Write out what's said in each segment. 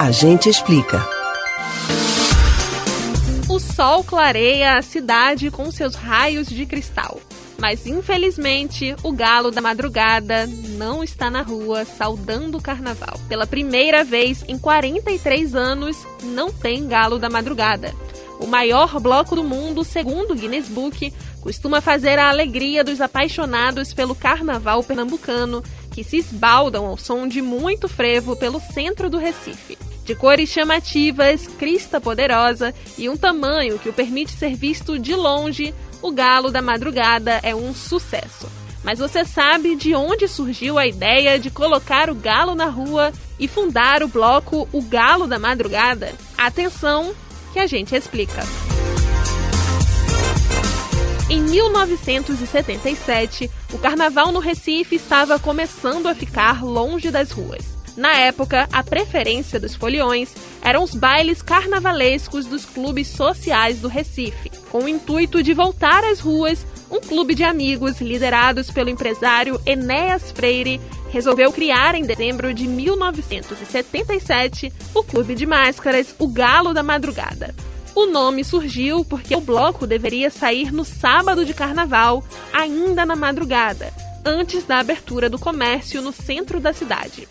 A gente explica. O sol clareia a cidade com seus raios de cristal. Mas infelizmente, o galo da madrugada não está na rua saudando o carnaval. Pela primeira vez em 43 anos, não tem galo da madrugada. O maior bloco do mundo, segundo o Guinness Book, costuma fazer a alegria dos apaixonados pelo carnaval pernambucano, que se esbaldam ao som de muito frevo pelo centro do Recife. De cores chamativas, crista poderosa e um tamanho que o permite ser visto de longe, o Galo da Madrugada é um sucesso. Mas você sabe de onde surgiu a ideia de colocar o galo na rua e fundar o bloco O Galo da Madrugada? Atenção, que a gente explica. Em 1977, o carnaval no Recife estava começando a ficar longe das ruas. Na época, a preferência dos foliões eram os bailes carnavalescos dos clubes sociais do Recife. Com o intuito de voltar às ruas, um clube de amigos liderados pelo empresário Enéas Freire resolveu criar em dezembro de 1977 o Clube de Máscaras O Galo da Madrugada. O nome surgiu porque o bloco deveria sair no sábado de carnaval, ainda na madrugada, antes da abertura do comércio no centro da cidade.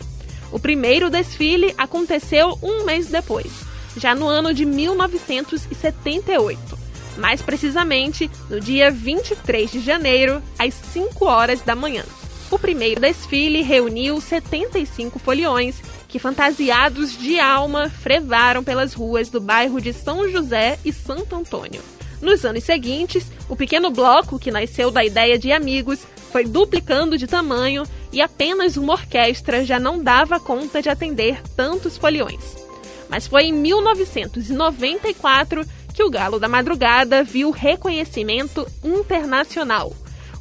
O primeiro desfile aconteceu um mês depois, já no ano de 1978. Mais precisamente, no dia 23 de janeiro, às 5 horas da manhã. O primeiro desfile reuniu 75 foliões que, fantasiados de alma, frevaram pelas ruas do bairro de São José e Santo Antônio. Nos anos seguintes, o pequeno bloco, que nasceu da ideia de amigos, foi duplicando de tamanho e apenas uma orquestra já não dava conta de atender tantos foliões. Mas foi em 1994 que o Galo da Madrugada viu reconhecimento internacional.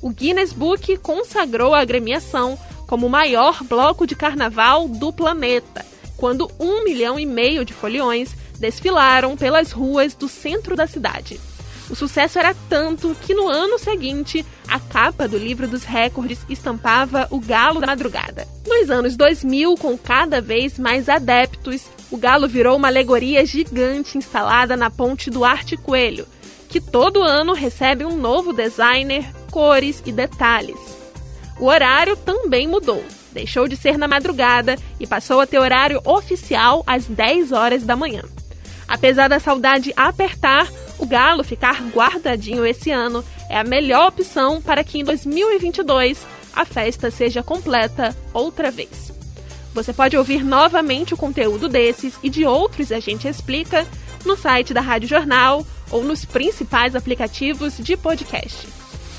O Guinness Book consagrou a agremiação como o maior bloco de carnaval do planeta, quando um milhão e meio de foliões desfilaram pelas ruas do centro da cidade. O sucesso era tanto que no ano seguinte, a capa do livro dos recordes estampava o Galo da Madrugada. Nos anos 2000, com cada vez mais adeptos, o galo virou uma alegoria gigante instalada na ponte do Arte Coelho, que todo ano recebe um novo designer, cores e detalhes. O horário também mudou. Deixou de ser na madrugada e passou a ter horário oficial às 10 horas da manhã. Apesar da saudade apertar, o Galo ficar guardadinho esse ano é a melhor opção para que em 2022 a festa seja completa outra vez. Você pode ouvir novamente o conteúdo desses e de outros a gente explica no site da Rádio Jornal ou nos principais aplicativos de podcast.